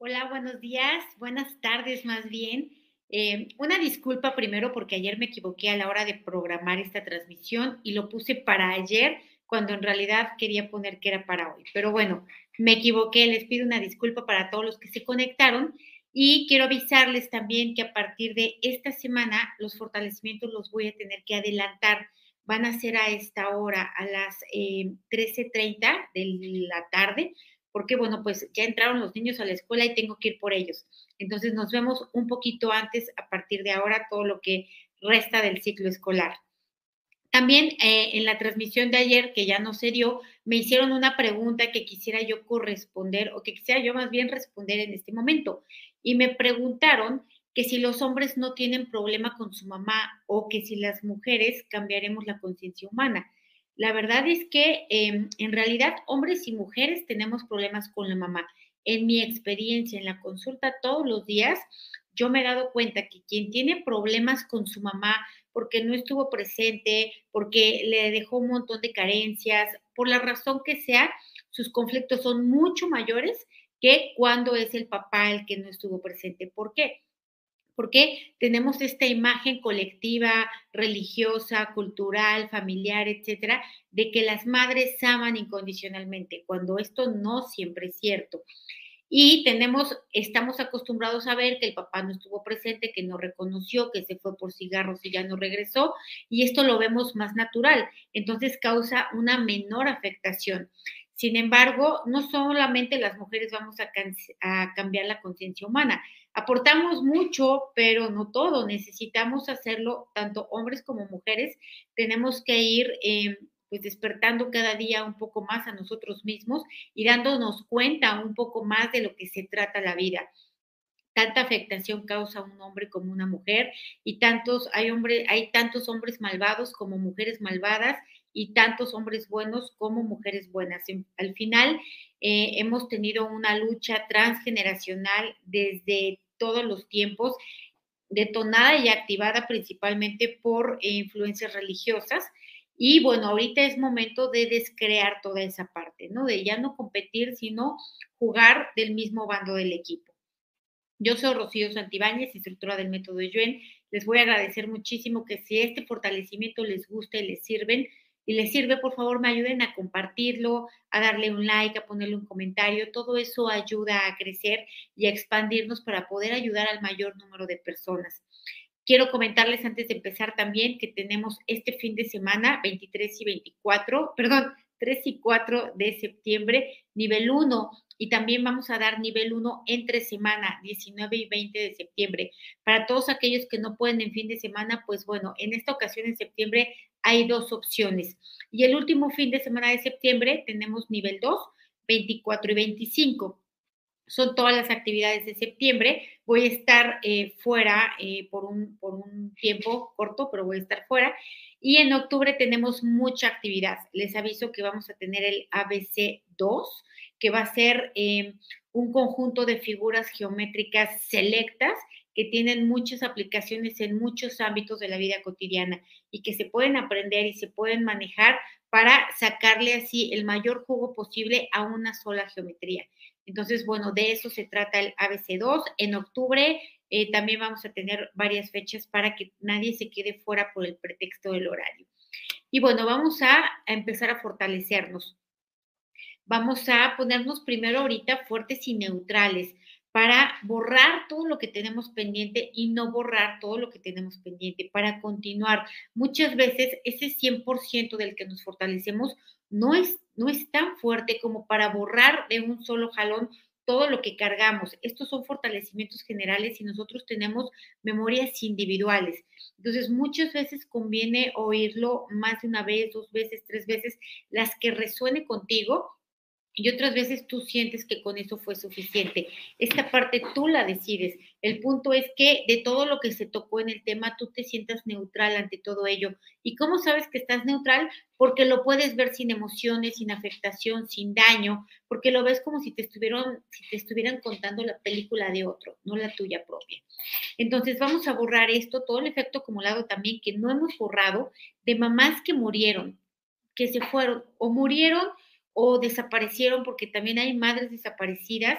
Hola, buenos días, buenas tardes más bien. Eh, una disculpa primero porque ayer me equivoqué a la hora de programar esta transmisión y lo puse para ayer cuando en realidad quería poner que era para hoy. Pero bueno, me equivoqué, les pido una disculpa para todos los que se conectaron y quiero avisarles también que a partir de esta semana los fortalecimientos los voy a tener que adelantar. Van a ser a esta hora, a las eh, 13.30 de la tarde porque bueno, pues ya entraron los niños a la escuela y tengo que ir por ellos. Entonces nos vemos un poquito antes a partir de ahora todo lo que resta del ciclo escolar. También eh, en la transmisión de ayer, que ya no se dio, me hicieron una pregunta que quisiera yo corresponder o que quisiera yo más bien responder en este momento. Y me preguntaron que si los hombres no tienen problema con su mamá o que si las mujeres cambiaremos la conciencia humana. La verdad es que em, en realidad hombres y mujeres tenemos problemas con la mamá. En mi experiencia en la consulta todos los días, yo me he dado cuenta que quien tiene problemas con su mamá porque no estuvo presente, porque le dejó un montón de carencias, por la razón que sea, sus conflictos son mucho mayores que cuando es el papá el que no estuvo presente. ¿Por qué? Porque tenemos esta imagen colectiva, religiosa, cultural, familiar, etcétera, de que las madres aman incondicionalmente, cuando esto no siempre es cierto. Y tenemos, estamos acostumbrados a ver que el papá no estuvo presente, que no reconoció, que se fue por cigarros y ya no regresó, y esto lo vemos más natural, entonces causa una menor afectación. Sin embargo, no solamente las mujeres vamos a, cambiar la conciencia humana. Aportamos mucho, pero no todo. Necesitamos hacerlo tanto hombres como mujeres. Tenemos que ir em, pues despertando cada día un poco más a nosotros mismos y dándonos cuenta un poco más de lo que se trata la vida tanta afectación causa un hombre como una mujer y tantos hay hombre, hay tantos hombres malvados como mujeres malvadas y tantos hombres buenos como mujeres buenas. Al final eh, hemos tenido una lucha transgeneracional desde todos los tiempos, detonada y activada principalmente por eh, influencias religiosas. Y bueno, ahorita es momento de descrear toda esa parte, ¿no? De ya no competir, sino jugar del mismo bando del equipo. Yo soy Rocío Santibáñez, instructora del método Yuen. Les voy a agradecer muchísimo que si este fortalecimiento les gusta y les sirven, y les sirve, por favor, me ayuden a compartirlo, a darle un like, a ponerle un comentario. Todo eso ayuda a crecer y a expandirnos para poder ayudar al mayor número de personas. Quiero comentarles antes de empezar también que tenemos este fin de semana, 23 y 24, perdón, 3 y 4 de septiembre, nivel 1 y también vamos a dar nivel 1 entre semana, 19 y 20 de septiembre. Para todos aquellos que no pueden en fin de semana, pues bueno, en esta ocasión en septiembre hay dos opciones. Y el último fin de semana de septiembre tenemos nivel 2, 24 y 25 son todas las actividades de septiembre. Voy a estar eh, fuera eh, por, un, por, un, tiempo corto, pero voy a estar fuera. Y en octubre tenemos mucha actividad. Les aviso que vamos a tener el ABC 2, que va a ser eh, un conjunto de figuras geométricas selectas que tienen muchas aplicaciones en muchos ámbitos de la vida cotidiana y que se pueden aprender y se pueden manejar para sacarle así el mayor jugo posible a una sola geometría. Entonces, bueno, de eso se trata el ABC2. En octubre eh, también vamos a tener varias fechas para que nadie se quede fuera por el pretexto del horario. Y bueno, vamos a empezar a fortalecernos vamos a ponernos primero ahorita fuertes y neutrales para borrar todo lo que tenemos pendiente y no borrar todo lo que tenemos pendiente, para continuar. Muchas veces ese 100% del que nos fortalecemos no es, no es tan fuerte como para borrar de un solo jalón todo lo que cargamos. Estos son fortalecimientos generales y nosotros tenemos memorias individuales. Entonces, muchas veces conviene oírlo más de una vez, dos veces, tres veces, las que resuene contigo y otras veces tú sientes que con eso fue suficiente. Esta parte tú la decides. El punto es que de todo lo que se tocó en el tema, tú te sientas neutral ante todo ello. ¿Y cómo sabes que estás neutral? Porque lo puedes ver sin emociones, sin afectación, sin daño, porque lo ves como si te estuvieran, contando la película de otro, no la tuya propia. Entonces vamos a borrar esto, todo el efecto acumulado también que no hemos borrado de mamás que murieron, que se fueron o murieron o desaparecieron, porque también hay madres desaparecidas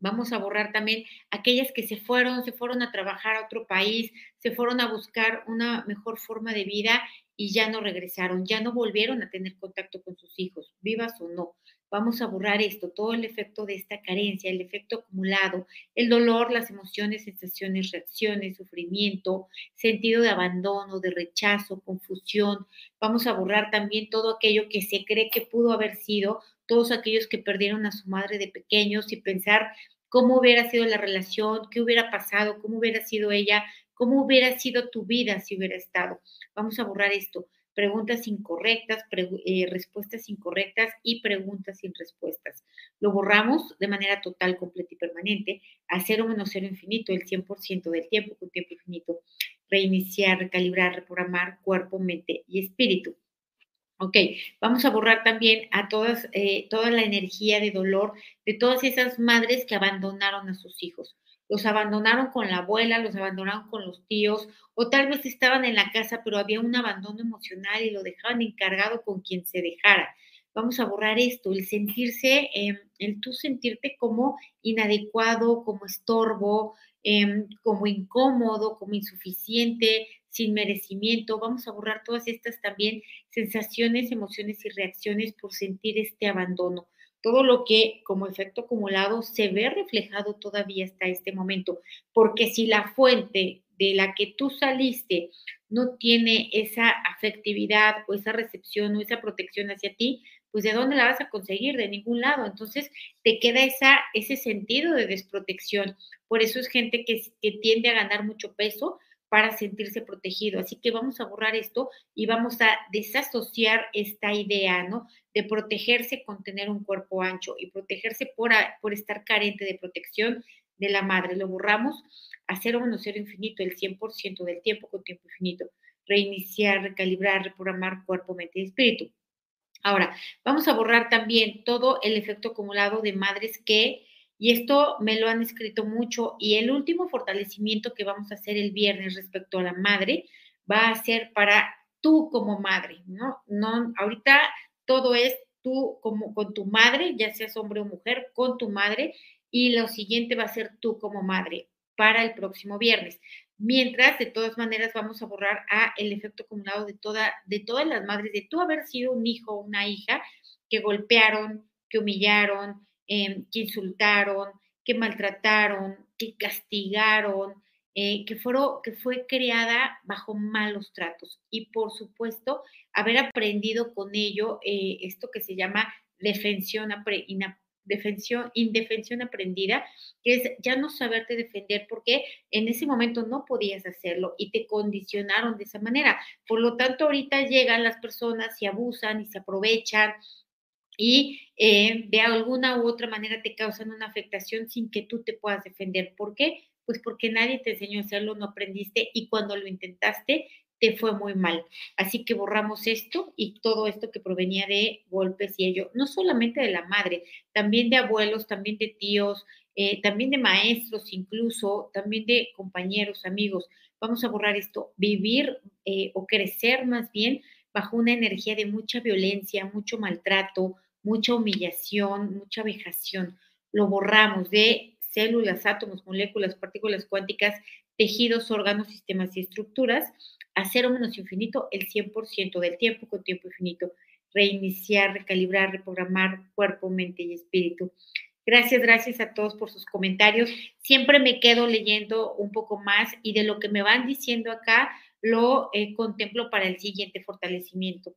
Vamos a borrar también aquellas que se fueron, se fueron a trabajar a otro país, se fueron a buscar una mejor forma de vida y ya no regresaron, ya no volvieron a tener contacto con sus hijos, vivas o no. Vamos a borrar esto, todo el efecto de esta carencia, el efecto acumulado, el dolor, las emociones, sensaciones, reacciones, sufrimiento, sentido de abandono, de rechazo, confusión. Vamos a borrar también todo aquello que se cree que pudo haber sido, todos aquellos que perdieron a su madre de pequeños y pensar cómo hubiera sido la relación, qué hubiera pasado, cómo hubiera sido ella, cómo hubiera sido tu vida si hubiera estado. Vamos a borrar esto preguntas incorrectas, eh, respuestas incorrectas y preguntas sin respuestas. Lo borramos de manera total, completa y permanente a cero menos cero infinito, el 100% del tiempo con tiempo infinito. Reiniciar, recalibrar, reprogramar cuerpo, mente y espíritu. Ok, vamos a borrar también a todas, eh, toda la energía de dolor de todas esas madres que abandonaron a sus hijos los abandonaron con la abuela, los abandonaron con los tíos, o tal vez estaban en la casa, pero había un abandono emocional y lo dejaban encargado con quien se dejara. Vamos a borrar esto, el sentirse, em, el tú sentirte como inadecuado, como estorbo, em, como incómodo, como insuficiente, sin merecimiento. Vamos a borrar todas estas también sensaciones, emociones y reacciones por sentir este abandono todo lo que como efecto acumulado se ve reflejado todavía hasta este momento, porque si la fuente de la que tú saliste no tiene esa afectividad o esa recepción o esa protección hacia ti, pues de dónde la vas a conseguir? De ningún lado. Entonces te queda esa, ese sentido de desprotección. Por eso es gente que, que tiende a ganar mucho peso para sentirse protegido. Así que vamos a borrar esto y vamos a desasociar esta idea, ¿no? De protegerse con tener un cuerpo ancho y protegerse por, por estar carente de protección de la madre. Lo borramos a cero menos cero infinito, el 100% del tiempo con tiempo infinito. Reiniciar, recalibrar, reprogramar cuerpo, mente y espíritu. Ahora, vamos a borrar también todo el efecto acumulado de madres que y esto me lo han escrito mucho. Y el último fortalecimiento que vamos a hacer el viernes respecto a la madre va a ser para tú como madre, ¿no? No, ahorita todo es tú como con tu madre, ya seas hombre o mujer, con tu madre. Y lo siguiente va a ser tú como madre para el próximo viernes. Mientras, de todas maneras, vamos a borrar a el efecto acumulado de, toda, de todas las madres, de tú haber sido un hijo o una hija que golpearon, que humillaron, Em, que insultaron, que maltrataron, que castigaron, eh, que, fueron, que fue creada bajo malos tratos. Y por supuesto, haber aprendido con ello eh, esto que se llama defensión, defensión, indefensión aprendida, que es ya no saberte defender porque en ese momento no podías hacerlo y te condicionaron de esa manera. Por lo tanto, ahorita llegan las personas y abusan y se aprovechan y eh, de alguna u otra manera te causan una afectación sin que tú te puedas defender. ¿Por qué? Pues porque nadie te enseñó a hacerlo, no aprendiste y cuando lo intentaste te fue muy mal. Así que borramos esto y todo esto que provenía de golpes y ello, no solamente de la madre, también de abuelos, también de tíos, eh, también de maestros incluso, también de compañeros, amigos. Vamos a borrar esto, vivir eh, o crecer más bien bajo una energía de mucha violencia, mucho maltrato, mucha humillación, mucha vejación. Lo borramos de células, átomos, moléculas, partículas cuánticas, tejidos, órganos, sistemas y estructuras a cero menos infinito el 100% del tiempo con tiempo infinito. Reiniciar, recalibrar, reprogramar cuerpo, mente y espíritu. Gracias, gracias a todos por sus comentarios. Siempre me quedo leyendo un poco más y de lo que me van diciendo acá lo eh, contemplo para el siguiente fortalecimiento.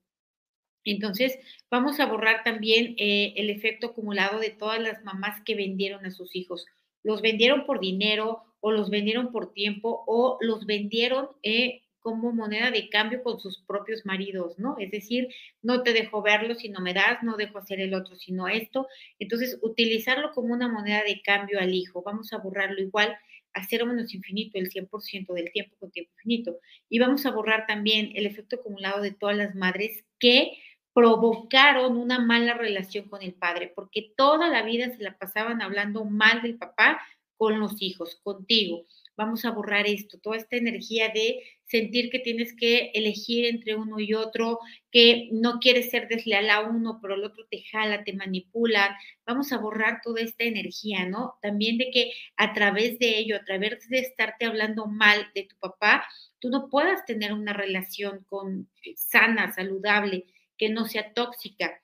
Entonces, vamos a borrar también eh, el efecto acumulado de todas las mamás que vendieron a sus hijos. Los vendieron por dinero o los vendieron por tiempo o los vendieron eh, como moneda de cambio con sus propios maridos, ¿no? Es decir, no te dejo verlo si no me das, no dejo hacer el otro sino esto. Entonces, utilizarlo como una moneda de cambio al hijo. Vamos a borrarlo igual a cero menos infinito, el 100% del tiempo con tiempo infinito. Y vamos a borrar también el efecto acumulado de todas las madres que provocaron una mala relación con el padre, porque toda la vida se la pasaban hablando mal del papá con los hijos, contigo. Vamos a borrar esto, toda esta energía de sentir que tienes que elegir entre uno y otro, que no quieres ser desleal a uno, pero el otro te jala, te manipula. Vamos a borrar toda esta energía, ¿no? También de que a través de ello, a través de estarte hablando mal de tu papá, tú no puedas tener una relación con sana, saludable, que no sea tóxica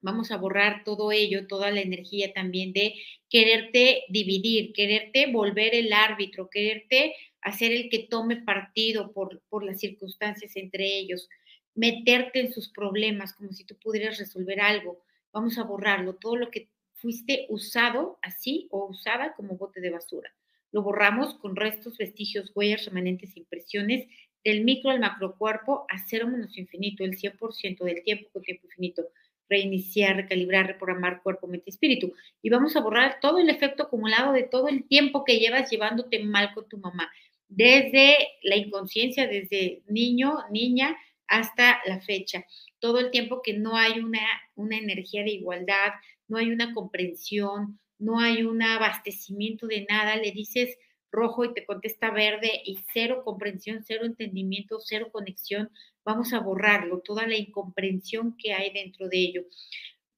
Vamos a borrar todo ello, toda la energía también de quererte dividir, quererte volver el árbitro, quererte hacer el que tome partido por, por las circunstancias entre ellos, meterte en sus problemas como si tú pudieras resolver algo. Vamos a borrarlo, todo lo que fuiste usado así o usada como bote de basura. Lo borramos con restos, vestigios, huellas, remanentes, impresiones del micro al macrocuerpo a cero menos infinito, el 100% del tiempo con tiempo infinito reiniciar, recalibrar, reprogramar cuerpo, mente espíritu. Y vamos a borrar todo el efecto acumulado de todo el tiempo que llevas llevándote mal con tu mamá, desde la inconsciencia, desde niño, niña, hasta la fecha. Todo el tiempo que no hay una, una energía de igualdad, no hay una comprensión, no hay un abastecimiento de nada, le dices rojo y te contesta verde y cero comprensión, cero entendimiento, cero conexión, vamos a borrarlo, toda la incomprensión que hay dentro de ello.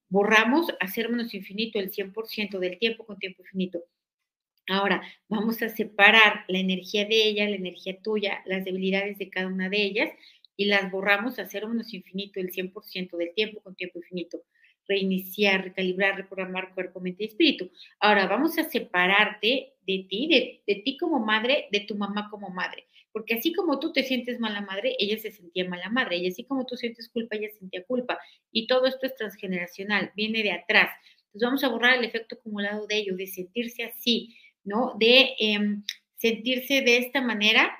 Borramos hacer menos infinito el 100% del tiempo con tiempo infinito. Ahora, vamos a separar la energía de ella, la energía tuya, las debilidades de cada una de ellas y las borramos a infinito el 100% del tiempo con tiempo infinito reiniciar, recalibrar, reprogramar cuerpo, mente y espíritu. Ahora vamos a separarte de ti, de, de, ti como madre, de tu mamá como madre. Porque así como tú te sientes mala madre, ella se sentía mala madre. Y así como tú sientes culpa, ella sentía culpa. Y todo esto es transgeneracional, viene de atrás. Entonces vamos a borrar el efecto acumulado de ello, de sentirse así, ¿no? De eh, sentirse de esta manera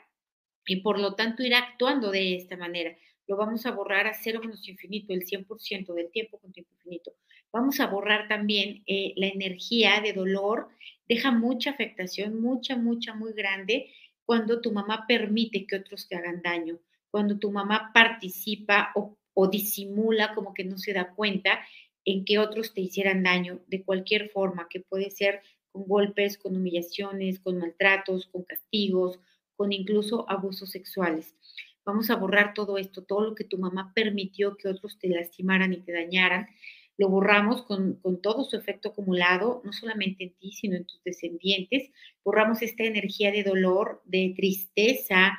y por lo tanto ir actuando de esta manera lo vamos a borrar a cero menos infinito, el 100% del tiempo con tiempo infinito. Vamos a borrar también eh, la energía de dolor, deja mucha afectación, mucha, mucha, muy grande cuando tu mamá permite que otros te hagan daño, cuando tu mamá participa o, o disimula como que no se da cuenta en que otros te hicieran daño de cualquier forma, que puede ser con golpes, con humillaciones, con maltratos, con castigos, con incluso abusos sexuales. Vamos a borrar todo esto, todo lo que tu mamá permitió que otros te lastimaran y te dañaran. Lo borramos con, todo su efecto acumulado, no solamente en ti, sino en tus descendientes. Borramos esta energía de dolor, de tristeza,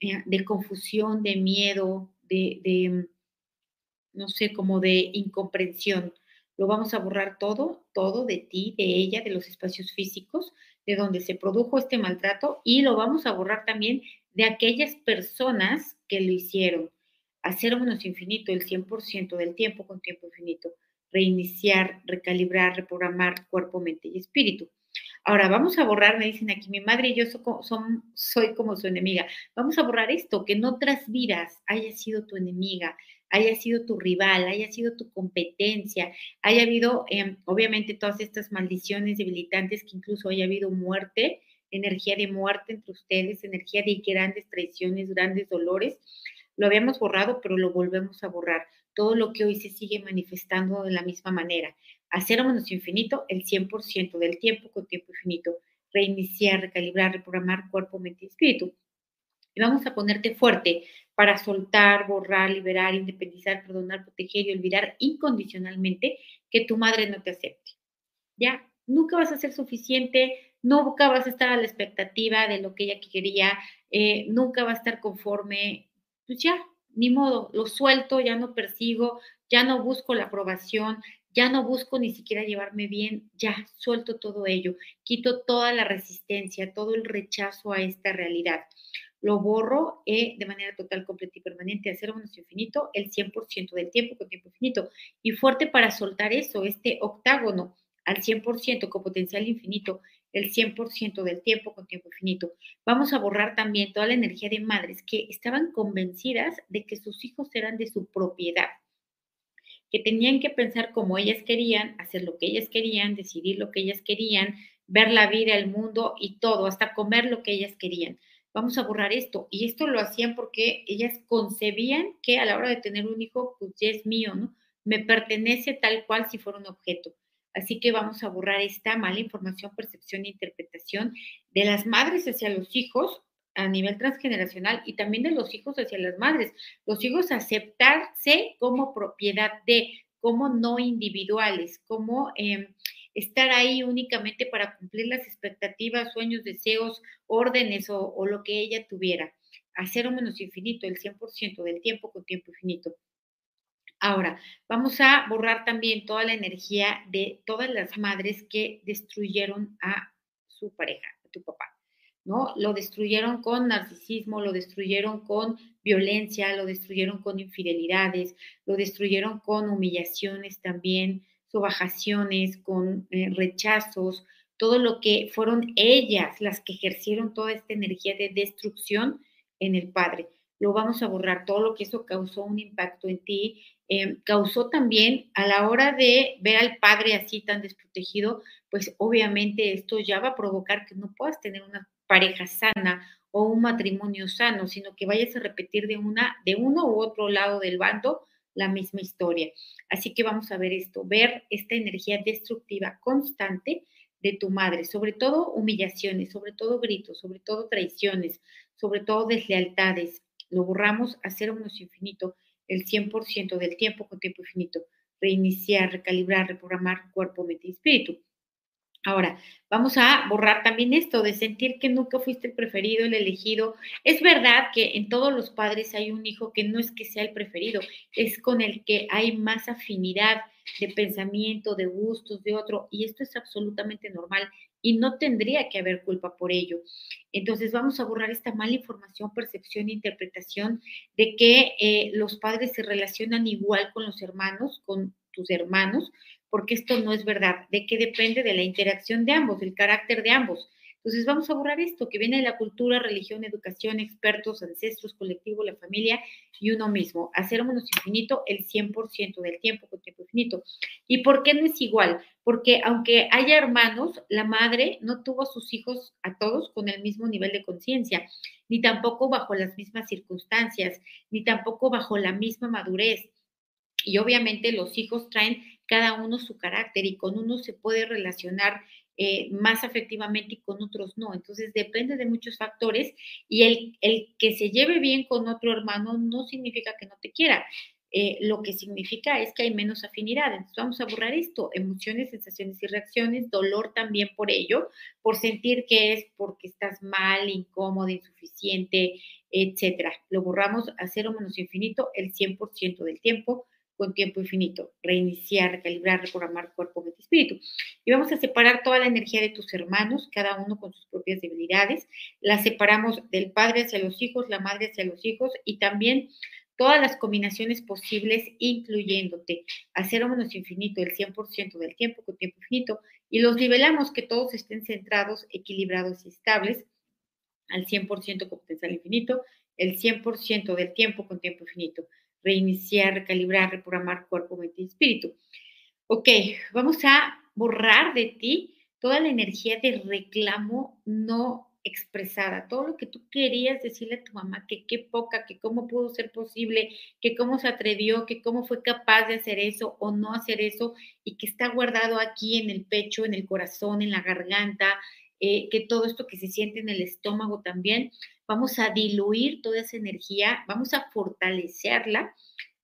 eh, de confusión, de miedo, de, de, no sé, como de incomprensión. Lo vamos a borrar todo, todo de ti, de ella, de los espacios físicos, de donde se produjo este maltrato y lo vamos a borrar también de aquellas personas que lo hicieron. Hacer infinito el 100% del tiempo con tiempo infinito. Reiniciar, recalibrar, reprogramar cuerpo, mente y espíritu. Ahora, vamos a borrar, me dicen aquí, mi madre y yo soy como su enemiga. Vamos a borrar esto, que en otras vidas haya sido tu enemiga, haya sido tu rival, haya sido tu competencia, haya habido, em, obviamente, todas estas maldiciones debilitantes, que incluso haya habido muerte, energía de muerte entre ustedes, energía de grandes traiciones, grandes dolores. Lo habíamos borrado, pero lo volvemos a borrar. Todo lo que hoy se sigue manifestando de la misma manera. Hacer menos infinito el 100% del tiempo con tiempo infinito. Reiniciar, recalibrar, reprogramar cuerpo, mente y espíritu. Y vamos a ponerte fuerte para soltar, borrar, liberar, independizar, perdonar, proteger y olvidar incondicionalmente que tu madre no te acepte. Ya, nunca vas a ser suficiente, nunca vas a estar a la expectativa de lo que ella quería, eh, nunca va a estar conforme, pues ya, ni modo, lo suelto, ya no persigo, ya no busco la aprobación, ya no busco ni siquiera llevarme bien, ya suelto todo ello, quito toda la resistencia, todo el rechazo a esta realidad. Lo borro eh, de manera total, completa y permanente a cero menos infinito el 100% del tiempo con tiempo infinito. Y fuerte para soltar eso, este octágono al 100% con potencial infinito el 100% del tiempo con tiempo infinito. Vamos a borrar también toda la energía de madres que estaban convencidas de que sus hijos eran de su propiedad, que tenían que pensar como ellas querían, hacer lo que ellas querían, decidir lo que ellas querían, ver la vida, el mundo y todo, hasta comer lo que ellas querían. Vamos a borrar esto. Y esto lo hacían porque ellas concebían que a la hora de tener un hijo, pues ya es mío, ¿no? Me pertenece tal cual si fuera un objeto Así que vamos a borrar esta mala información, percepción e interpretación de las madres hacia los hijos a nivel transgeneracional y también de los hijos hacia las madres. Los hijos aceptarse como propiedad de, como no individuales, como em, estar ahí únicamente para cumplir las expectativas, sueños, deseos, órdenes o, o lo que ella tuviera. Hacer un menos infinito, el 100% del tiempo con tiempo infinito. Ahora, vamos a borrar también toda la energía de todas las madres que destruyeron a su pareja, a tu papá. ¿no? Lo destruyeron con narcisismo, lo destruyeron con violencia, lo destruyeron con infidelidades, lo destruyeron con humillaciones también, subajaciones, con eh, rechazos, todo lo que fueron ellas las que ejercieron toda esta energía de destrucción en el Padre. Lo vamos a borrar, todo lo que eso causó un impacto en ti, eh, causó también a la hora de ver al Padre así tan desprotegido, pues obviamente esto ya va a provocar que no puedas tener una pareja sana o un matrimonio sano, sino que vayas a repetir de una, de uno u otro lado del bando la misma historia. Así que vamos a ver esto, ver esta energía destructiva constante de tu madre, sobre todo humillaciones, sobre todo gritos, sobre todo traiciones, sobre todo deslealtades. Lo borramos a cero menos infinito el 100% del tiempo con tiempo infinito. Reiniciar, recalibrar, reprogramar cuerpo, mente y espíritu. Ahora, vamos a borrar también esto de sentir que nunca fuiste el preferido, el elegido. Es verdad que en todos los padres hay un hijo que no es que sea el preferido, es con el que hay más afinidad de pensamiento, de gustos, de otro, y esto es absolutamente normal y no tendría que haber culpa por ello. Entonces vamos a borrar esta mala información, percepción e interpretación de que eh, los padres se relacionan igual con los hermanos, con tus hermanos, porque esto no es verdad, de que depende de la interacción de ambos, del carácter de ambos. Entonces vamos a borrar esto que viene de la cultura, religión, educación, expertos, ancestros, colectivo, la familia y uno mismo. Hacer menos infinito el 100% del tiempo con tiempo infinito. ¿Y por qué no es igual? Porque aunque haya hermanos, la madre no tuvo a sus hijos a todos con el mismo nivel de conciencia, ni tampoco bajo las mismas circunstancias, ni tampoco bajo la misma madurez. Y obviamente los hijos traen cada uno su carácter y con uno se puede relacionar eh, más afectivamente y con otros no. Entonces depende de muchos factores y el, el, que se lleve bien con otro hermano no significa que no te quiera. Eh, lo que significa es que hay menos afinidad. Entonces vamos a borrar esto, emociones, sensaciones y reacciones, dolor también por ello, por sentir que es porque estás mal, incómodo, insuficiente, etcétera. Lo borramos a cero menos infinito el 100% del tiempo con tiempo infinito, reiniciar, recalibrar, reprogramar cuerpo, mente y espíritu. Y vamos a separar toda la energía de tus hermanos, cada uno con sus propias debilidades. La separamos del padre hacia los hijos, la madre hacia los hijos y también todas las combinaciones posibles, incluyéndote a cero menos infinito, el 100% del tiempo con tiempo infinito, y los nivelamos que todos estén centrados, equilibrados y estables al 100% con potencial infinito, el 100% del tiempo con tiempo infinito reiniciar, recalibrar, reprogramar cuerpo, mente y espíritu. Ok, vamos a borrar de ti toda la energía de reclamo no expresada, todo lo que tú querías decirle a tu mamá, que qué poca, que cómo pudo ser posible, que cómo se atrevió, que cómo fue capaz de hacer eso o no hacer eso y que está guardado aquí en el pecho, en el corazón, en la garganta, eh, que todo esto que se siente en el estómago también, vamos a diluir toda esa energía, vamos a fortalecerla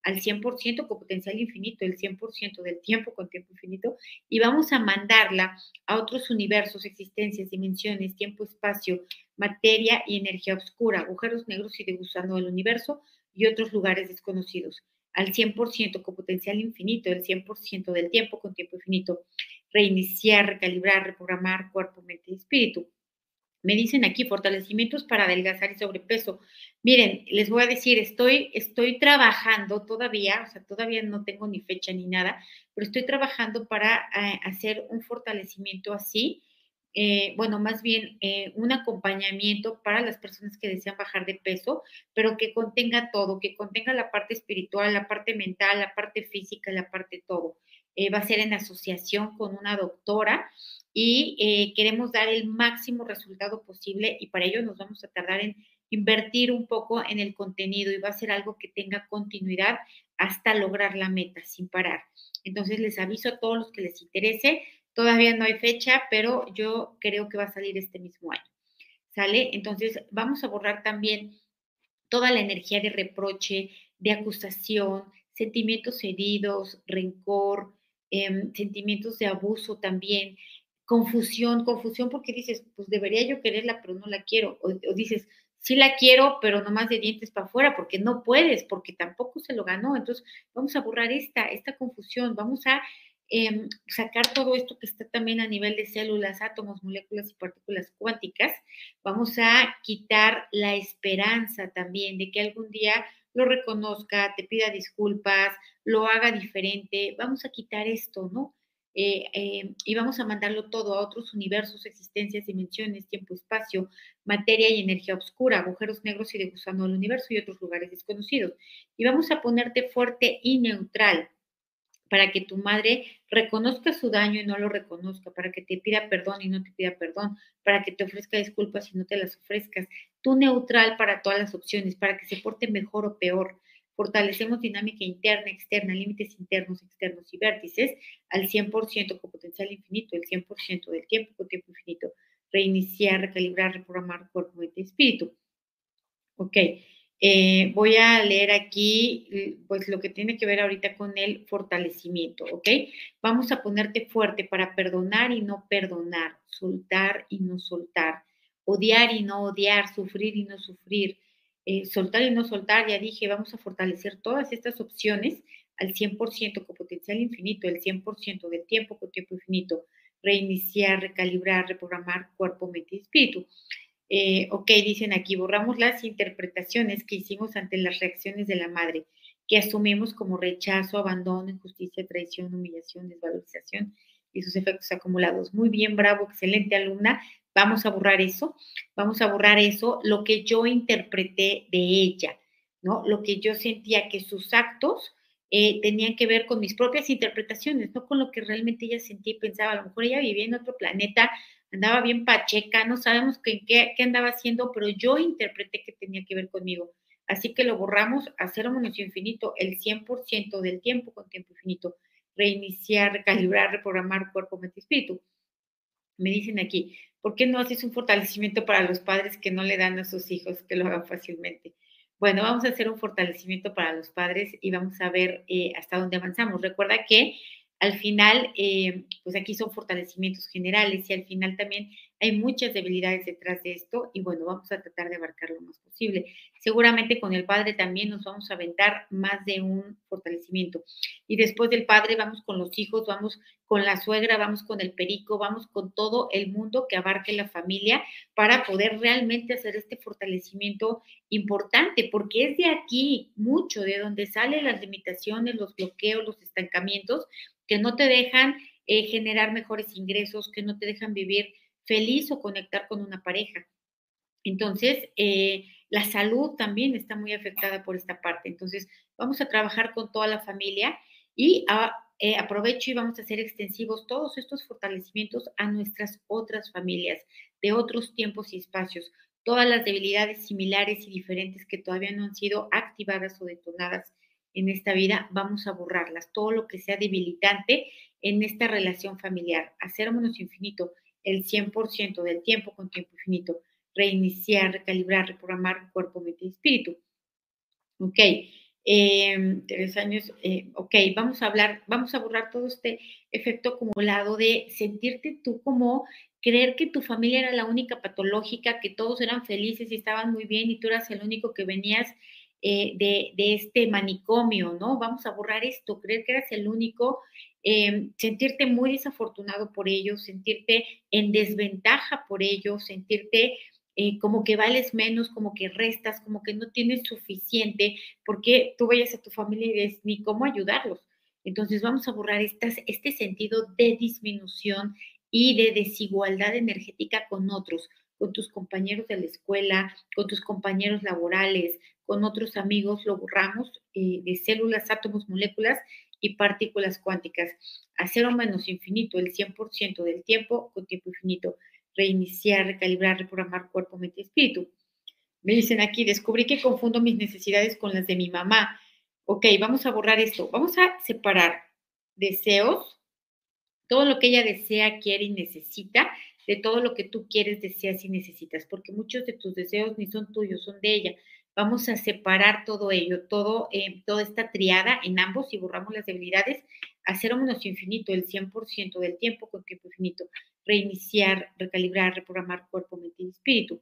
al 100% con potencial infinito, el 100% del tiempo con tiempo infinito, y vamos a mandarla a otros universos, existencias, dimensiones, tiempo, espacio, materia y energía oscura, agujeros negros y de gusano del universo y otros lugares desconocidos, al 100% con potencial infinito, el 100% del tiempo con tiempo infinito, reiniciar, recalibrar, reprogramar cuerpo, mente y espíritu. Me dicen aquí fortalecimientos para adelgazar y sobrepeso. Miren, les voy a decir, estoy, estoy trabajando todavía, o sea, todavía no tengo ni fecha ni nada, pero estoy trabajando para eh, hacer un fortalecimiento así. Eh, bueno, más bien eh, un acompañamiento para las personas que desean bajar de peso, pero que contenga todo, que contenga la parte espiritual, la parte mental, la parte física, la parte todo. va a ser en asociación con una doctora y eh, queremos dar el máximo resultado posible y para ello nos vamos a tardar en invertir un poco en el contenido y va a ser algo que tenga continuidad hasta lograr la meta sin parar. Entonces les aviso a todos los que les interese, todavía no hay fecha, pero yo creo que va a salir este mismo año. ¿Sale? Entonces vamos a borrar también toda la energía de reproche, de acusación, sentimientos heridos, rencor, em, sentimientos de abuso también, confusión, confusión porque dices, pues debería yo quererla, pero no la quiero, o, dices, sí la quiero, pero no más de dientes para afuera, porque no puedes, porque tampoco se lo ganó. Entonces, vamos a borrar esta, esta confusión, vamos a em, sacar todo esto que está también a nivel de células, átomos, moléculas y partículas cuánticas. Vamos a quitar la esperanza también de que algún día lo reconozca, te pida disculpas, lo haga diferente. Vamos a quitar esto, ¿no? Eh, eh, y vamos a mandarlo todo a otros universos, existencias, dimensiones, tiempo, espacio, materia y energía oscura, agujeros negros y de gusano del universo y otros lugares desconocidos. Y vamos a ponerte fuerte y neutral para que tu madre reconozca su daño y no lo reconozca, para que te pida perdón y no te pida perdón, para que te ofrezca disculpas y no te las ofrezcas. Tú neutral para todas las opciones, para que se porte mejor o peor, Fortalecemos dinámica interna, externa, límites internos, externos y vértices al 100% con potencial infinito, el 100% del tiempo con tiempo infinito. Reiniciar, recalibrar, reprogramar cuerpo, mente y espíritu. Ok, eh, voy a leer aquí pues lo que tiene que ver ahorita con el fortalecimiento, ¿ok? Vamos a ponerte fuerte para perdonar y no perdonar, soltar y no soltar, odiar y no odiar, sufrir y no sufrir, eh, soltar y no soltar, ya dije, vamos a fortalecer todas estas opciones al 100% con potencial infinito, el 100% del tiempo con tiempo infinito, reiniciar, recalibrar, reprogramar cuerpo, mente y espíritu. Eh, ok, dicen aquí, borramos las interpretaciones que hicimos ante las reacciones de la madre, que asumimos como rechazo, abandono, injusticia, traición, humillación, desvalorización y sus efectos acumulados. Muy bien, bravo, excelente alumna. Vamos a borrar eso, vamos a borrar eso, lo que yo interpreté de ella, ¿no? Lo que yo sentía que sus actos eh, tenían que ver con mis propias interpretaciones, no con lo que realmente ella sentía y pensaba. A lo mejor ella vivía en otro planeta, andaba bien pacheca, no sabemos qué, qué, andaba haciendo, pero yo interpreté que tenía que ver conmigo. Así que lo borramos a cero infinito, el 100% del tiempo con tiempo infinito. Reiniciar, recalibrar, reprogramar cuerpo, mente y espíritu. Me dicen aquí, ¿Por qué no haces un fortalecimiento para los padres que no le dan a sus hijos que lo hagan fácilmente? Bueno, vamos a hacer un fortalecimiento para los padres y vamos a ver eh, hasta dónde avanzamos. Recuerda que al final, eh, pues aquí son fortalecimientos generales y al final también hay muchas debilidades detrás de esto y bueno, vamos a tratar de abarcar lo más posible. Seguramente con el padre también nos vamos a aventar más de un fortalecimiento. Y después del padre vamos con los hijos, vamos con la suegra, vamos con el perico, vamos con todo el mundo que abarque la familia para poder realmente hacer este fortalecimiento importante, porque es de aquí mucho, de donde salen las limitaciones, los bloqueos, los estancamientos que no te dejan eh, generar mejores ingresos, que no te dejan vivir feliz o conectar con una pareja. Entonces, eh, la salud también está muy afectada por esta parte. Entonces, vamos a trabajar con toda la familia y eh, aprovecho y vamos a hacer extensivos todos estos fortalecimientos a nuestras otras familias de otros tiempos y espacios. Todas las debilidades similares y diferentes que todavía no han sido activadas o detonadas en esta vida, vamos a borrarlas. Todo lo que sea debilitante en esta relación familiar. Hacer menos infinito el 100% del tiempo con tiempo infinito. Reiniciar, recalibrar, reprogramar cuerpo, mente y espíritu. Ok. Em, tres años, eh, ok, vamos a hablar, vamos a borrar todo este efecto acumulado de sentirte tú como creer que tu familia era la única patológica, que todos eran felices y estaban muy bien y tú eras el único que venías eh, de, este manicomio, ¿no? Vamos a borrar esto, creer que eras el único, em, sentirte muy desafortunado por ello, sentirte en desventaja por ello, sentirte eh, como que vales menos, como que restas, como que no tienes suficiente, porque tú vayas a tu familia y ves ni cómo ayudarlos. Entonces vamos a borrar estas, este sentido de disminución y de desigualdad energética con otros, con tus compañeros de la escuela, con tus compañeros laborales, con otros amigos, lo borramos eh, de células, átomos, moléculas y partículas cuánticas a cero menos infinito, el 100% del tiempo con tiempo infinito. Reiniciar, recalibrar, reprogramar cuerpo, mente y espíritu. Me dicen aquí, descubrí que confundo mis necesidades con las de mi mamá. Ok, vamos a borrar esto. Vamos a separar deseos, todo lo que ella desea, quiere y necesita, de todo lo que tú quieres, deseas y necesitas, porque muchos de tus deseos ni son tuyos, son de ella. Vamos a separar todo ello, todo, eh, toda esta triada en ambos y borramos las debilidades a cero menos infinito, el 100% del tiempo con tiempo infinito. Reiniciar, recalibrar, reprogramar cuerpo, mente y espíritu.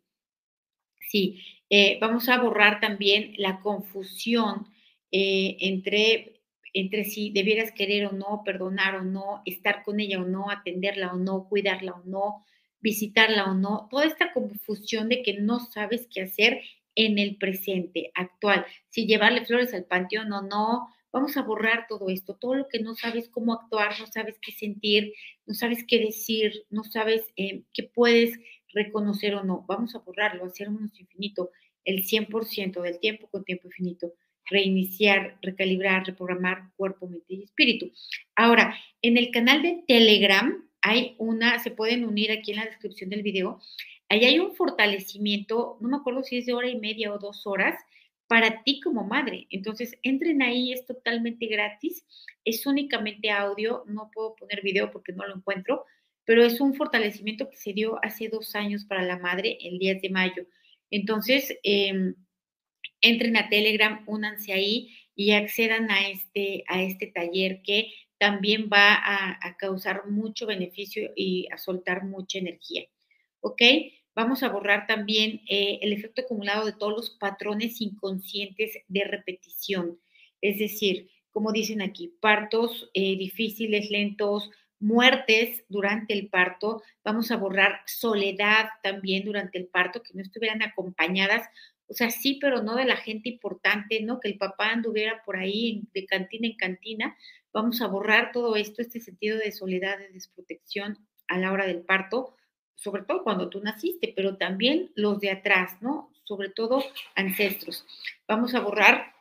Sí, eh, vamos a borrar también la confusión eh, entre, entre si debieras querer o no, perdonar o no, estar con ella o no, atenderla o no, cuidarla o no, visitarla o no, toda esta confusión de que no sabes qué hacer en el presente actual, si llevarle flores al panteón o no, vamos a borrar todo esto, todo lo que no sabes cómo actuar, no sabes qué sentir, no sabes qué decir, no sabes eh, qué puedes reconocer o no, vamos a borrarlo, hacer un infinito, el 100% del tiempo con tiempo infinito. Reiniciar, recalibrar, reprogramar cuerpo, mente y espíritu. Ahora, en el canal de Telegram hay una, se pueden unir aquí en la descripción del video, ahí hay un fortalecimiento, no me acuerdo si es de hora y media o dos horas, para ti como madre. Entonces, entren ahí, es totalmente gratis, es únicamente audio, no puedo poner video porque no lo encuentro, pero es un fortalecimiento que se dio hace dos años para la madre, el 10 de mayo. Entonces, eh, entren a Telegram, únanse ahí y accedan a este, a este taller que también va a, causar mucho beneficio y a soltar mucha energía. ¿Ok? Vamos a borrar también eh, el efecto acumulado de todos los patrones inconscientes de repetición. Es decir, como dicen aquí, partos eh, difíciles, lentos, muertes durante el parto. Vamos a borrar soledad también durante el parto, que no estuvieran acompañadas o sea, sí, pero no de la gente importante, ¿no? Que el papá anduviera por ahí de cantina en cantina. Vamos a borrar todo esto, este sentido de soledad, de desprotección a la hora del parto, sobre todo cuando tú naciste, pero también los de atrás, ¿no? Sobre todo ancestros. Vamos a borrar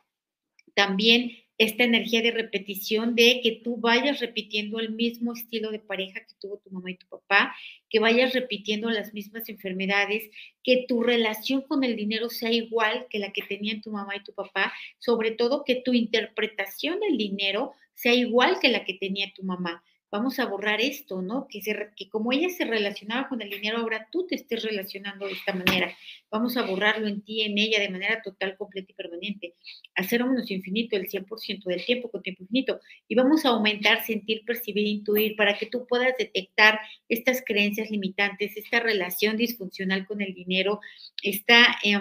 también esta energía de repetición de que tú vayas repitiendo el mismo estilo de pareja que tuvo tu mamá y tu papá, que vayas repitiendo las mismas enfermedades, que tu relación con el dinero sea igual que la que tenían tu mamá y tu papá, sobre todo que tu interpretación del dinero sea igual que la que tenía tu mamá vamos a borrar esto, ¿no? Que, se, que como ella se relacionaba con el dinero, ahora tú te estés relacionando de esta manera. Vamos a borrarlo en ti, en ella, de manera total, completa y permanente. Hacer menos infinito el 100% del tiempo con tiempo infinito. Y vamos a aumentar, sentir, percibir, intuir, para que tú puedas detectar estas creencias limitantes, esta relación disfuncional con el dinero, esta... Eh,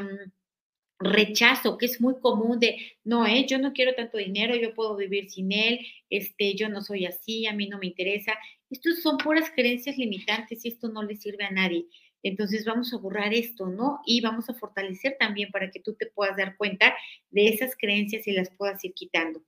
rechazo que es muy común de, no, eh, yo no quiero tanto dinero, yo puedo vivir sin él, este, yo no soy así, a mí no me interesa. Estos son puras creencias limitantes y esto no le sirve a nadie. Entonces vamos a borrar esto, ¿no? Y vamos a fortalecer también para que tú te puedas dar cuenta de esas creencias y las puedas ir quitando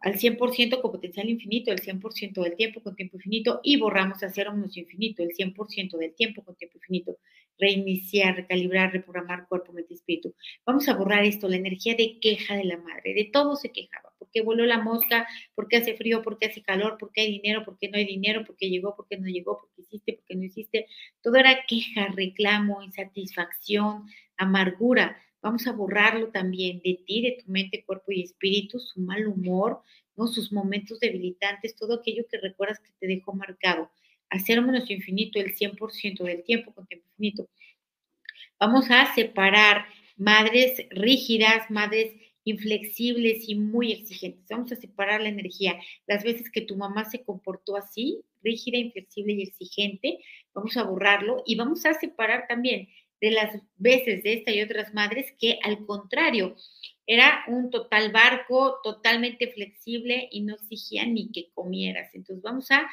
al 100% con potencial infinito, el 100% del tiempo con tiempo infinito y borramos a cero menos infinito, el 100% del tiempo con tiempo infinito. Reiniciar, recalibrar, reprogramar cuerpo, mente espíritu. Vamos a borrar esto, la energía de queja de la madre. De todo se quejaba. Porque voló la mosca, porque hace frío, porque hace calor, porque hay dinero, porque no hay dinero, porque llegó, porque no llegó, porque hiciste, porque no hiciste. Todo era queja, reclamo, insatisfacción, amargura Vamos a borrarlo también de ti, de tu mente, cuerpo y espíritu, su mal humor, ¿no? sus momentos debilitantes, todo aquello que recuerdas que te dejó marcado. Hacer infinito el 100% del tiempo con tiempo infinito. Vamos a separar madres rígidas, madres inflexibles y muy exigentes. Vamos a separar la energía. Las veces que tu mamá se comportó así, rígida, inflexible y exigente, vamos a borrarlo y vamos a separar también de las veces de esta y otras madres que al contrario, era un total barco, totalmente flexible y no exigía ni que comieras. Entonces vamos a,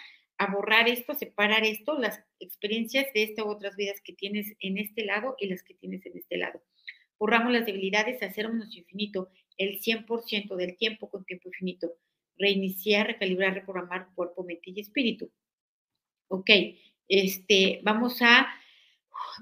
borrar esto, a separar esto, las experiencias de esta u otras vidas que tienes en este lado y las que tienes en este lado. Borramos las debilidades, hacer menos infinito, el 100% del tiempo con tiempo infinito. Reiniciar, recalibrar, reprogramar cuerpo, mente y espíritu. Ok, este, vamos a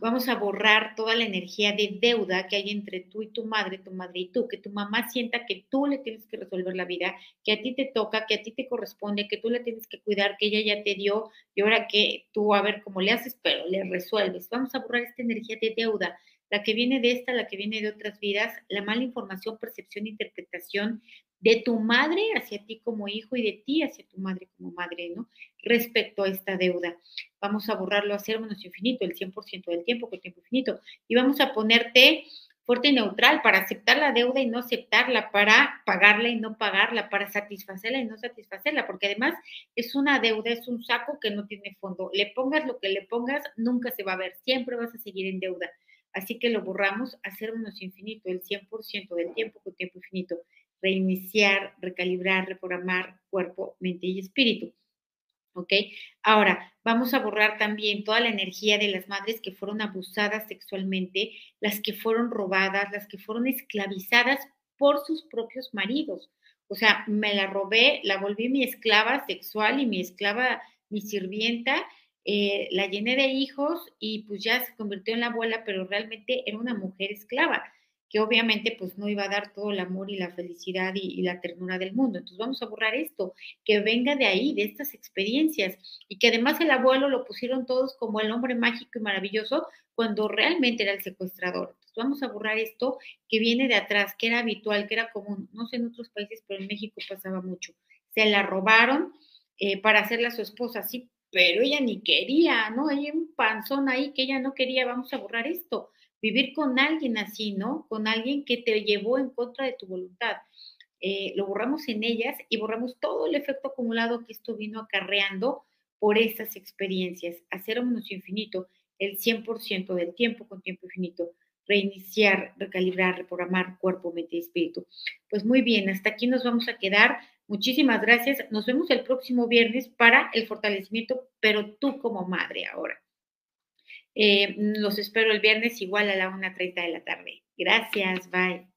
vamos a borrar toda la energía de deuda que hay entre tú y tu madre, tu madre y tú, que tu mamá sienta que tú le tienes que resolver la vida, que a ti te toca, que a ti te corresponde, que tú le tienes que cuidar, que ella ya te dio y ahora que tú a ver cómo le haces, pero le resuelves. Vamos a borrar esta energía de deuda, la que viene de esta, la que viene de otras vidas, la mala información, percepción, interpretación de tu madre hacia ti como hijo y de ti hacia tu madre como madre, ¿no? Respecto a esta deuda. Vamos a borrarlo a cero menos infinito, el 100% del tiempo, con tiempo infinito. Y vamos a ponerte fuerte y neutral para aceptar la deuda y no aceptarla, para pagarla y no pagarla, para satisfacerla y no satisfacerla, porque además es una deuda, es un saco que no tiene fondo. Le pongas lo que le pongas, nunca se va a ver, siempre vas a seguir en deuda. Así que lo borramos a cero menos infinito, el 100% del tiempo con tiempo infinito. Reiniciar, recalibrar, reprogramar cuerpo, mente y espíritu. ¿Ok? Ahora, vamos a borrar también toda la energía de las madres que fueron abusadas sexualmente, las que fueron robadas, las que fueron esclavizadas por sus propios maridos. O sea, me la robé, la volví mi esclava sexual y mi esclava, mi sirvienta, eh, la llené de hijos y pues ya se convirtió en la abuela, pero realmente era una mujer esclava que obviamente pues no iba a dar todo el amor y la felicidad y, la ternura del mundo. Entonces vamos a borrar esto, que venga de ahí, de estas experiencias, y que además el abuelo lo pusieron todos como el hombre mágico y maravilloso cuando realmente era el secuestrador. Entonces vamos a borrar esto que viene de atrás, que era habitual, que era común, no sé en otros países, pero en México pasaba mucho. Se la robaron eh, para hacerla su esposa, sí, pero ella ni quería, ¿no? Hay un panzón ahí que ella no quería, vamos a borrar esto vivir con alguien así, ¿no? Con alguien que te llevó en contra de tu voluntad. Eh, lo borramos en ellas y borramos todo el efecto acumulado que esto vino acarreando por esas experiencias. Hacer menos infinito, el 100% del tiempo con tiempo infinito. Reiniciar, recalibrar, reprogramar cuerpo, mente y espíritu. Pues muy bien, hasta aquí nos vamos a quedar. Muchísimas gracias. Nos vemos el próximo viernes para el fortalecimiento, pero tú como madre ahora. Eh, los espero el viernes igual a la 1.30 de la tarde. Gracias, bye.